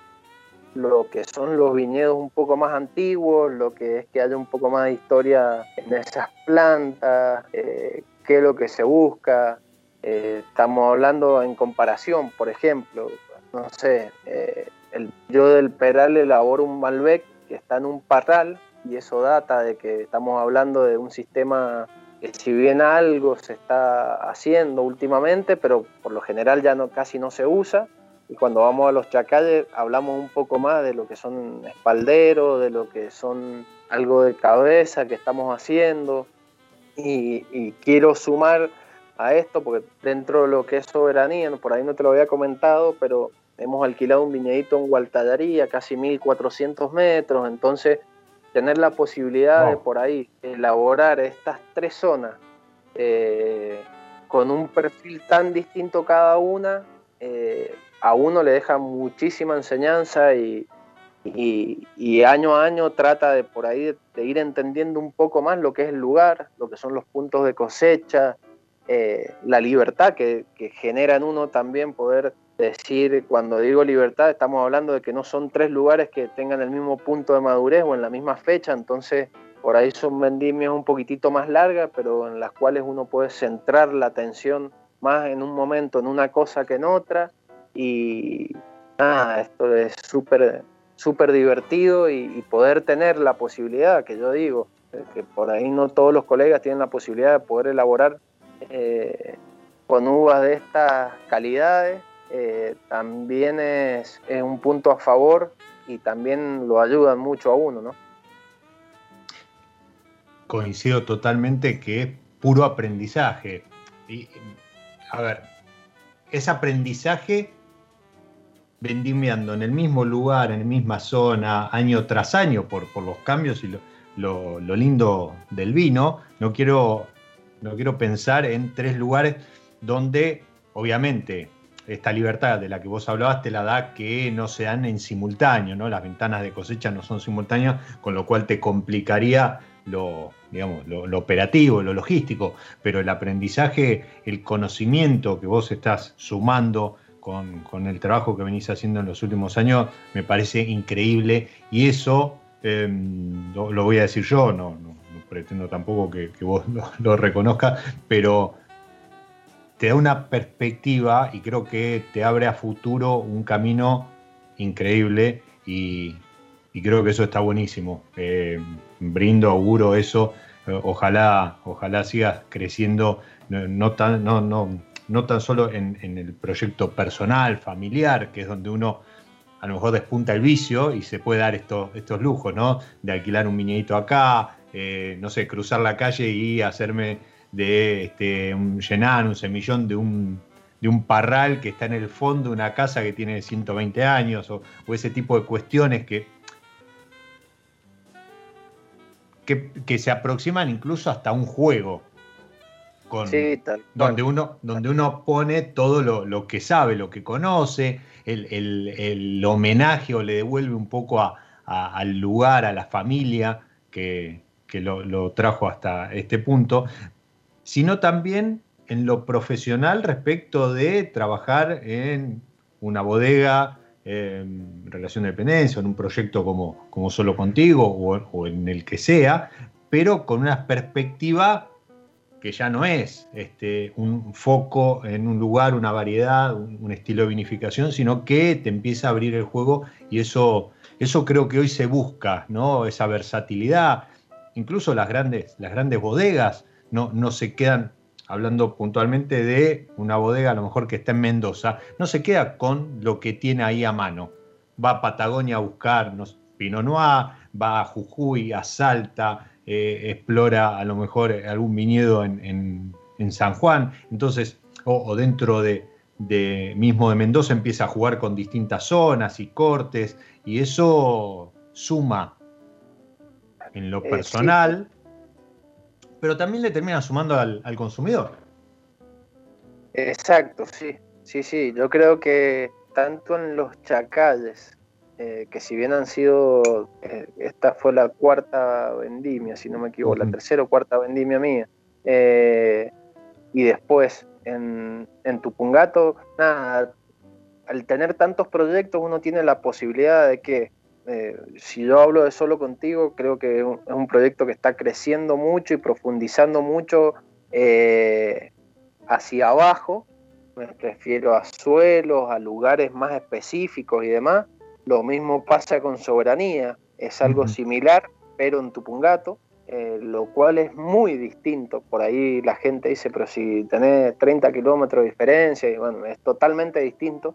lo que son los viñedos un poco más antiguos, lo que es que haya un poco más de historia en esas plantas, eh, qué es lo que se busca. estamos hablando en comparación, por ejemplo, no sé, eh, el, yo del Peral elaboro un Malbec que está en un parral y eso data de que estamos hablando de un sistema que si bien algo se está haciendo últimamente, pero por lo general ya no, casi no se usa. Y cuando vamos a los chacalles hablamos un poco más de lo que son espalderos, de lo que son algo de cabeza que estamos haciendo. Y, y quiero sumar a esto, porque dentro de lo que es soberanía, por ahí no te lo había comentado, pero hemos alquilado un viñedito en Gualtallaría, casi 1400 metros, entonces tener la posibilidad de por ahí elaborar estas tres zonas eh, con un perfil tan distinto cada una, eh, a uno le deja muchísima enseñanza y, año a año trata de por ahí de, ir entendiendo un poco más lo que es el lugar, lo que son los puntos de cosecha, eh, la libertad que, que genera en uno también poder decir, cuando digo libertad, estamos hablando de que no son tres lugares que tengan el mismo punto de madurez o en la misma fecha, entonces por ahí son vendimias un poquitito más largas, pero en las cuales uno puede centrar la atención más en un momento en una cosa que en otra. Y nada, esto es súper súper divertido y, poder tener la posibilidad, que yo digo, que por ahí no todos los colegas tienen la posibilidad de poder elaborar eh, con uvas de estas calidades eh, también es, un punto a favor y también lo ayudan mucho a uno, ¿no? Coincido totalmente que es puro aprendizaje. Y, a ver, es aprendizaje vendimiando en el mismo lugar, en la misma zona, año tras año, por, los cambios y lo, lo, lindo del vino. No quiero, no quiero pensar en tres lugares donde, obviamente, esta libertad de la que vos hablabas te la da que no se dan en simultáneo, ¿no? Las ventanas de cosecha no son simultáneas, con lo cual te complicaría lo, digamos, lo, operativo, lo logístico, pero el aprendizaje, el conocimiento que vos estás sumando con, el trabajo que venís haciendo en los últimos años, me parece increíble y eso em, lo, voy a decir yo, no, pretendo tampoco que, vos lo, lo reconozcas, pero te da una perspectiva y creo que te abre a futuro un camino increíble y, creo que eso está buenísimo. Eh, brindo, auguro eso. Eh, ojalá, ojalá sigas creciendo, no, tan, no, no, no tan solo en, el proyecto personal, familiar, que es donde uno a lo mejor despunta el vicio y se puede dar estos, estos lujos, ¿no? De alquilar un viñedito acá, eh, no sé, cruzar la calle y hacerme de este, un llenar, un semillón de un, de un parral que está en el fondo de una casa que tiene 120 años o, ese tipo de cuestiones que, que, se aproximan incluso hasta un juego. Con, donde, uno, donde uno pone todo lo, que sabe, lo que conoce, el, homenaje o le devuelve un poco al lugar, a la familia que, lo, lo, trajo hasta este punto, sino también en lo profesional respecto de trabajar en una bodega en relación de dependencia, en un proyecto como, como Solo Contigo o, en el que sea, pero con una perspectiva que ya no es este, un foco en un lugar, una variedad, un, estilo de vinificación, sino que te empieza a abrir el juego y eso, eso creo que hoy se busca, ¿no? Esa versatilidad. Incluso las grandes, las grandes bodegas no, no se quedan, hablando puntualmente de una bodega a lo mejor que está en Mendoza, no se queda con lo que tiene ahí a mano. Va a Patagonia a buscar Pinot Noir, va a Jujuy, a Salta, eh, explora a lo mejor algún viñedo en, San Juan. Entonces, o, dentro de, mismo de Mendoza empieza a jugar con distintas zonas y cortes, y eso suma en lo eh, personal pero también le termina sumando al, consumidor. Exacto, sí, sí, sí. Yo creo que tanto en los chacalles, eh, que si bien han sido, eh, esta fue la cuarta vendimia, si no me equivoco, la tercera o cuarta vendimia mía, eh, y después en, en Tupungato, nada, al tener tantos proyectos uno tiene la posibilidad de que eh, si yo hablo de solo contigo, creo que es un, proyecto que está creciendo mucho y profundizando mucho eh, hacia abajo. Me refiero a suelos, a lugares más específicos y demás. Lo mismo pasa con soberanía. Es algo similar, pero en Tupungato. Eh, lo cual es muy distinto. Por ahí la gente dice, pero si tenés 30 kilómetros de diferencia, y bueno, es totalmente distinto.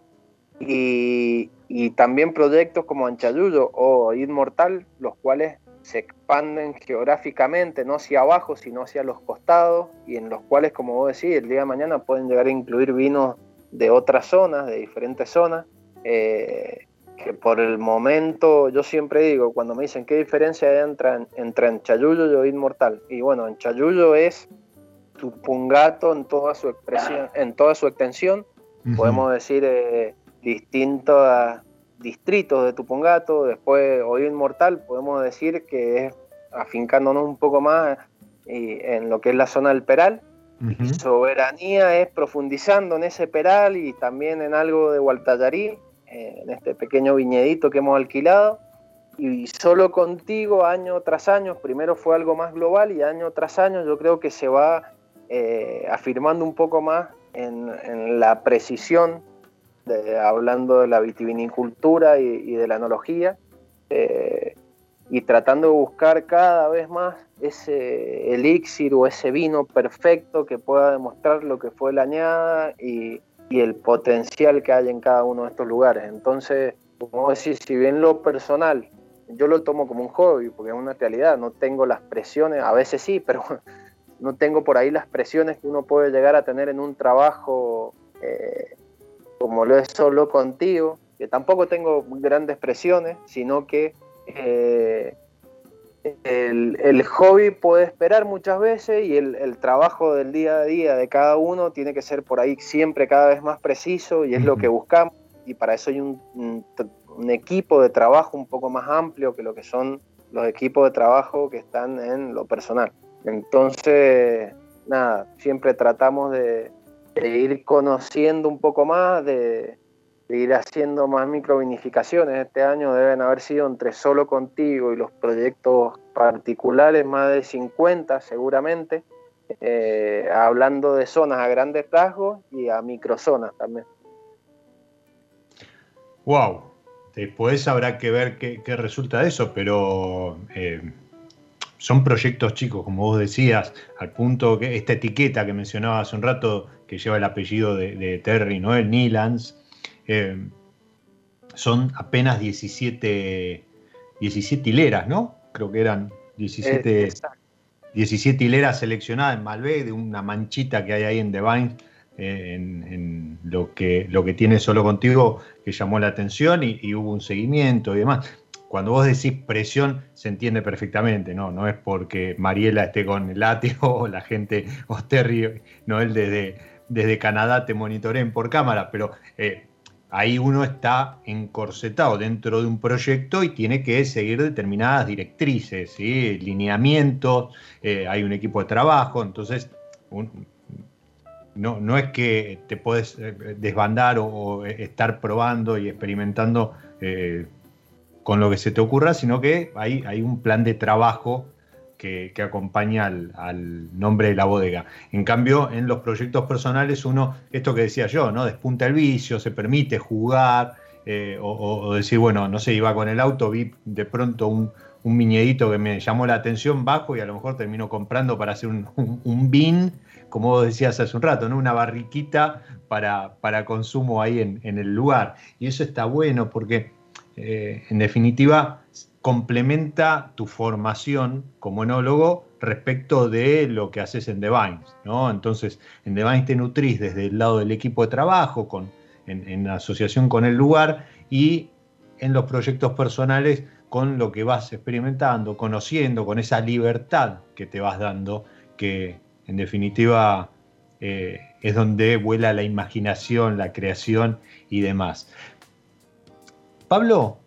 Y, también proyectos como Anchayuyo o Inmortal, los cuales se expanden geográficamente, no hacia abajo, sino hacia los costados, y en los cuales, como vos decís, el día de mañana pueden llegar a incluir vinos de otras zonas, de diferentes zonas, eh, que por el momento, yo siempre digo, cuando me dicen qué diferencia hay entre, entre Anchayuyo y Inmortal, y bueno, Anchayuyo es Tupungato en toda su expresión, en toda su extensión, podemos decir... Eh, distintos distritos de Tupungato, después hoy Inmortal, podemos decir que es afincándonos un poco más en lo que es la zona del Peral. Soberanía es profundizando en ese Peral y también en algo de Gualtallarí, en este pequeño viñedito que hemos alquilado. Y solo contigo, año tras año, primero fue algo más global y año tras año yo creo que se va eh, afirmando un poco más en, en la precisión hablando de la vitivinicultura y, de la enología, eh, y tratando de buscar cada vez más ese elixir o ese vino perfecto que pueda demostrar lo que fue la añada y, el potencial que hay en cada uno de estos lugares. Entonces, como decir, si bien lo personal yo lo tomo como un hobby, porque es una realidad, no tengo las presiones, a veces sí, pero no tengo por ahí las presiones que uno puede llegar a tener en un trabajo eh, como lo es solo contigo, que tampoco tengo grandes presiones, sino que eh, el, hobby puede esperar muchas veces y el, trabajo del día a día de cada uno tiene que ser por ahí siempre cada vez más preciso y es lo que buscamos y para eso hay un, equipo de trabajo un poco más amplio que lo que son los equipos de trabajo que están en lo personal. Entonces, nada, siempre tratamos de ir conociendo un poco más, de, ir haciendo más microvinificaciones. Este año deben haber sido entre solo contigo y los proyectos particulares más de 50 seguramente, eh, hablando de zonas a grandes rasgos y a microzonas también. Wow, después habrá que ver qué, resulta de eso, pero eh, son proyectos chicos, como vos decías, al punto que esta etiqueta que mencionaba hace un rato, que lleva el apellido de, de Terry Noel Nilans, eh, son apenas 17, 17 hileras, ¿no? Creo que eran 17, 17 hileras seleccionadas en Malbec, de una manchita que hay ahí en The Vine, eh, en, lo, que, lo que tiene solo contigo, que llamó la atención y, hubo un seguimiento y demás. Cuando vos decís presión, se entiende perfectamente, ¿no? No es porque Mariela esté con el látigo o la gente, o Terry, no él desde, desde Canadá te monitoreen por cámara, pero eh, ahí uno está encorsetado dentro de un proyecto y tiene que seguir determinadas directrices, lineamientos, eh, hay un equipo de trabajo, entonces no, es que te puedes eh, desbandar o, estar probando y experimentando con lo que se te ocurra, sino que hay un plan de trabajo que, acompaña al, nombre de la bodega. En cambio, en los proyectos personales, uno, esto que decía yo, ¿no? Despunta el vicio, se permite jugar, eh, o, decir, bueno, no sé, iba con el auto, vi de pronto un, un miñedito que me llamó la atención bajo y a lo mejor termino comprando para hacer un, un, bin, como vos decías hace un rato, ¿no? Una barriquita para, para consumo ahí en, el lugar. Y eso está bueno porque, eh, en definitiva, complementa tu formación como enólogo respecto de lo que haces en The Vines, ¿no? Entonces, en The te nutrís desde el lado del equipo de trabajo, con, en, asociación con el lugar, y en los proyectos personales con lo que vas experimentando, conociendo, con esa libertad que te vas dando, que en definitiva eh, es donde vuela la imaginación, la creación y demás. Pablo,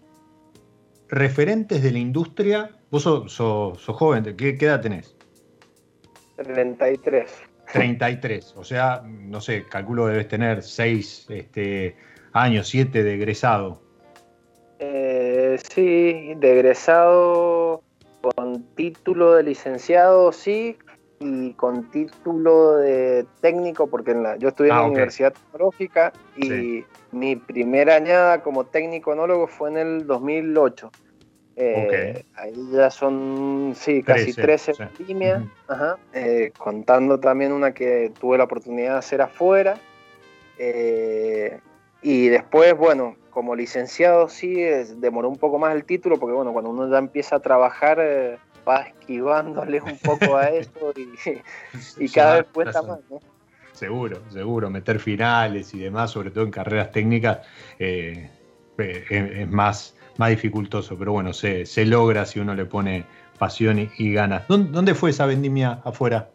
referentes de la industria. Vos sos, joven, ¿qué, edad tenés? 33. 33, o sea, no sé, calculo que debes tener 6 este, años, 7 de egresado. Eh, sí, de egresado con título de licenciado, sí, y con título de técnico, porque yo estudié en la ah, Universidad Tecnológica y mi primera añada como técnico enólogo fue en el 2008. Eh, ahí ya son, sí, casi 13, líneas, eh, contando también una que tuve la oportunidad de hacer afuera. Eh, y después, bueno, como licenciado sí, demoró un poco más el título, porque bueno, cuando uno ya empieza a trabajar va esquivándole un poco a eso y, cada vez cuesta más, ¿no? Seguro, seguro, meter finales y demás, sobre todo en carreras técnicas, eh, eh, es más, más dificultoso, pero bueno, se, se, logra si uno le pone pasión y, ganas. ¿Dónde, fue esa vendimia afuera?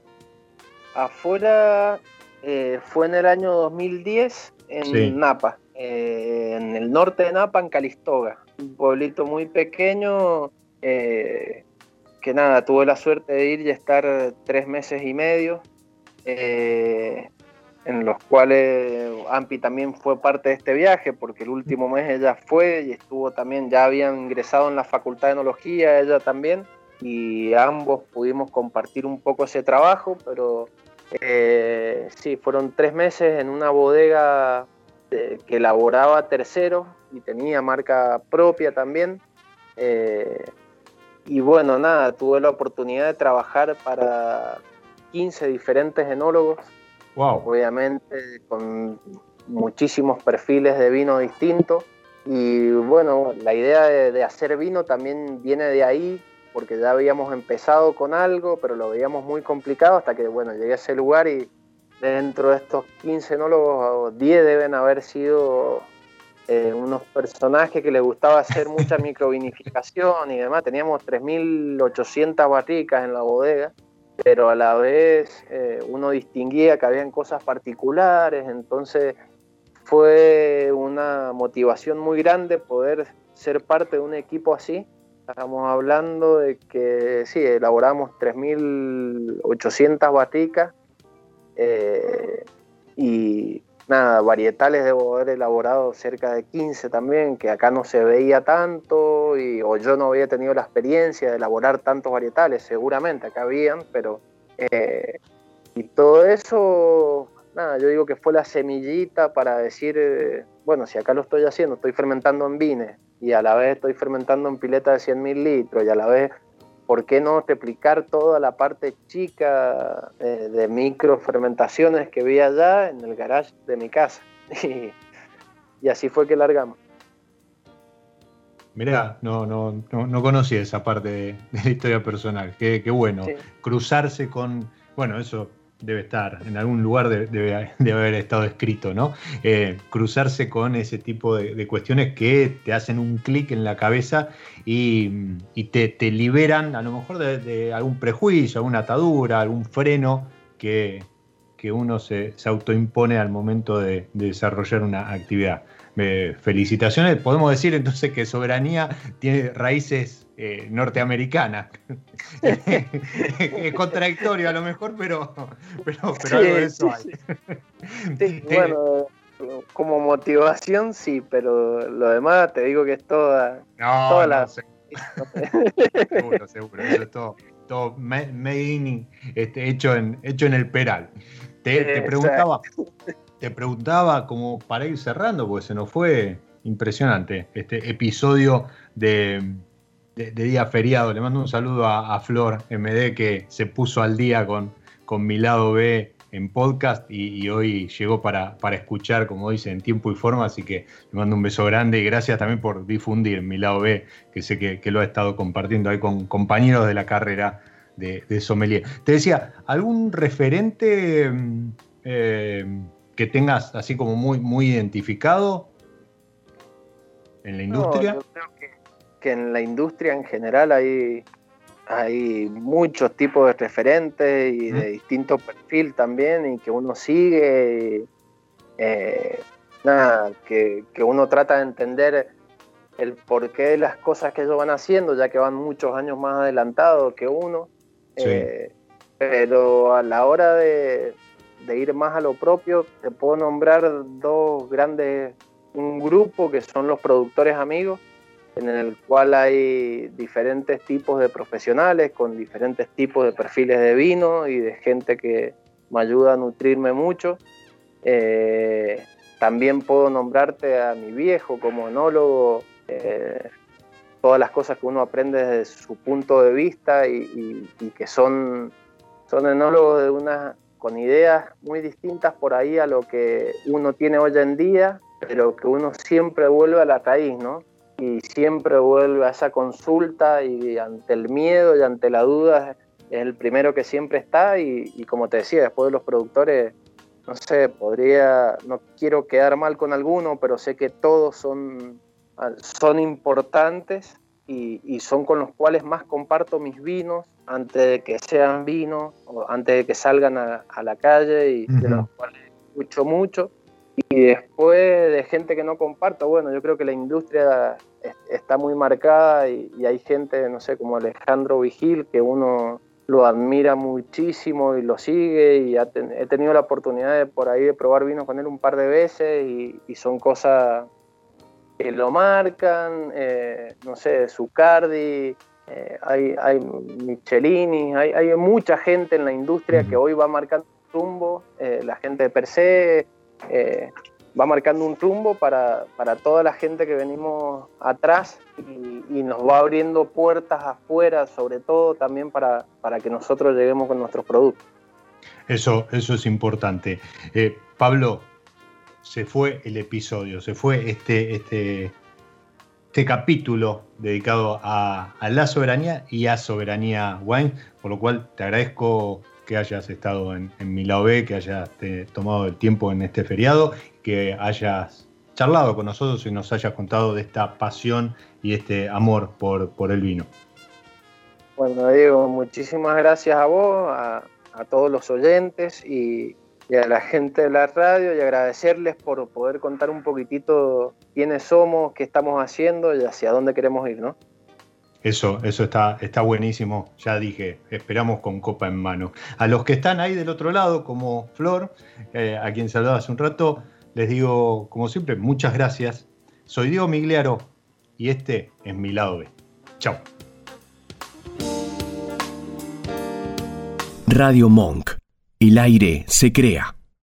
Afuera eh, fue en el año 2010 en Napa, en el norte de Napa, en Calistoga, un pueblito muy pequeño que nada, tuve la suerte de ir y estar tres meses y medio, eh, en los cuales Ampi también fue parte de este viaje, porque el último mes ella fue y estuvo también, ya habían ingresado en la Facultad de Enología, ella también, y ambos pudimos compartir un poco ese trabajo, pero eh, sí, fueron tres meses en una bodega eh, que elaboraba terceros y tenía marca propia también. Y bueno, nada, tuve la oportunidad de trabajar para 15 diferentes enólogos. Wow. Obviamente con muchísimos perfiles de vino distintos. Y bueno, la idea de, hacer vino también viene de ahí, porque ya habíamos empezado con algo, pero lo veíamos muy complicado hasta que, bueno, llegué a ese lugar y dentro de estos 15 enólogos, 10 deben haber sido eh, unos personajes que les gustaba hacer mucha microvinificación y demás. Teníamos 3.800 barricas en la bodega, pero a la vez eh, uno distinguía que habían cosas particulares, entonces fue una motivación muy grande poder ser parte de un equipo así. Estamos hablando de que sí, elaboramos 3.800 barricas eh, y nada, varietales debo haber elaborado cerca de 15 también, que acá no se veía tanto, y, o yo no había tenido la experiencia de elaborar tantos varietales, seguramente acá habían, pero... Eh, y todo eso, nada, yo digo que fue la semillita para decir, eh, bueno, si acá lo estoy haciendo, estoy fermentando en vines, y a la vez estoy fermentando en pileta de 100.000 litros, y a la vez ¿por qué no replicar toda la parte chica eh, de micro fermentaciones que vi allá en el garage de mi casa? Y, así fue que largamos. Mirá, no, no, no, conocía esa parte de, la historia personal. Qué, bueno. Cruzarse con, bueno, eso debe estar, en algún lugar debe, haber estado escrito, ¿no? Eh, cruzarse con ese tipo de, cuestiones que te hacen un clic en la cabeza y, te, liberan a lo mejor de, algún prejuicio, alguna atadura, algún freno que, uno se, se, autoimpone al momento de desarrollar una actividad. felicitaciones, podemos decir entonces que soberanía tiene raíces eh, norteamericana. es contradictorio a lo mejor, pero, pero, algo de eso hay. bueno, como motivación sí, pero lo demás te digo que es toda, no, no, seguro, seguro, eso es todo, todo made in, este, hecho, en, hecho en el peral. Te, te preguntaba, te preguntaba como para ir cerrando, porque se nos fue impresionante este episodio de de, día feriado. Le mando un saludo a, Flor MD que se puso al día con, con mi lado B en podcast y, hoy llegó para, para, escuchar, como dice, en tiempo y forma, así que le mando un beso grande y gracias también por difundir mi lado B, que sé que, lo ha estado compartiendo ahí con compañeros de la carrera de, de sommelier. Te decía, ¿algún referente mm, eh, que tengas así como muy, muy identificado en la industria? que en la industria en general hay, hay muchos tipos de referentes y de distintos perfil también y que uno sigue. Eh, nada, que, uno trata de entender el porqué de las cosas que ellos van haciendo, ya que van muchos años más adelantados que uno. Eh, pero a la hora de, de, ir más a lo propio, te puedo nombrar dos grandes, un grupo que son los productores amigos, en el cual hay diferentes tipos de profesionales con diferentes tipos de perfiles de vino y de gente que me ayuda a nutrirme mucho. Eh, también puedo nombrarte a mi viejo como enólogo, eh, todas las cosas que uno aprende desde su punto de vista y, que son, son enólogos de una, con ideas muy distintas por ahí a lo que uno tiene hoy en día, pero que uno siempre vuelve a la raíz, ¿no? Y siempre vuelve a esa consulta y ante el miedo y ante la duda es el primero que siempre está y, como te decía, después de los productores, no sé, podría, no quiero quedar mal con alguno, pero sé que todos son, son importantes y, son con los cuales más comparto mis vinos antes de que sean vinos o antes de que salgan a, la calle y de los cuales escucho mucho. Y después de gente que no comparto, bueno, yo creo que la industria está muy marcada y, hay gente, no sé, como Alejandro Vigil, que uno lo admira muchísimo y lo sigue y he tenido la oportunidad de por ahí de probar vinos con él un par de veces y, son cosas que lo marcan, eh, no sé, Zucardi, eh, hay, hay Michelini, hay, hay, mucha gente en la industria que hoy va marcando rumbo, eh, la gente de per se, eh, va marcando un rumbo para, toda la gente que venimos atrás y, nos va abriendo puertas afuera, sobre todo también para, para, que nosotros lleguemos con nuestros productos. Eso, eso es importante. Eh, Pablo, se fue el episodio, se fue este, este, este capítulo dedicado a, a la soberanía y a soberanía wine, por lo cual te agradezco que hayas estado en, lado B, que hayas tomado el tiempo en este feriado, que hayas charlado con nosotros y nos hayas contado de esta pasión y este amor por, por el vino. Bueno, Diego, muchísimas gracias a vos, a, todos los oyentes y, a la gente de la radio y agradecerles por poder contar un poquitito quiénes somos, qué estamos haciendo y hacia dónde queremos ir, ¿no? Eso, eso está, está buenísimo. Ya dije, esperamos con copa en mano. A los que están ahí del otro lado, como Flor, eh, a quien saludaba hace un rato, les digo, como siempre, muchas gracias. Soy Diego Migliaro y este es mi lado B. Chao. Radio Monk. El aire se crea.